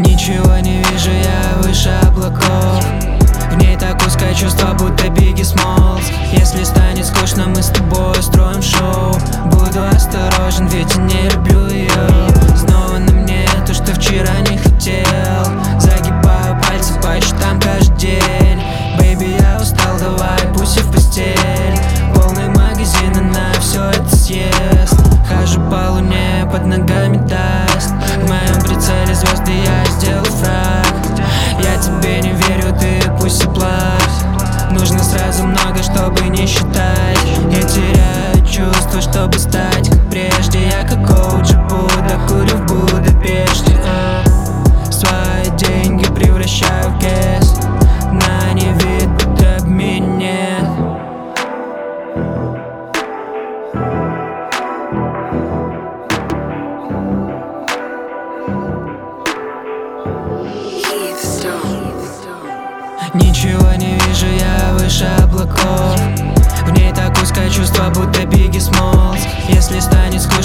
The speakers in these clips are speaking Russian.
Ничего не вижу, я выше облаков. В ней так узкое чувство, будто Бигги Смолс Если станет скучно, мы с тобой устроим шоу. Буду осторожен, ведь я не люблю ее Снова на мне то, что вчера не хотел. Загибаю пальцы по счетам каждый день. Бэйби, я устал, давай пусть и в постель. Полный магазин, она все это съест. Хожу по луне, под ногами даст чтобы стать как прежде. Я как коуч Будда, курю в Будапеште. А. Свои деньги превращаю в кэс. На невид обмене Ничего не вижу, я выше облаков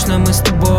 Скучно, мы с тобой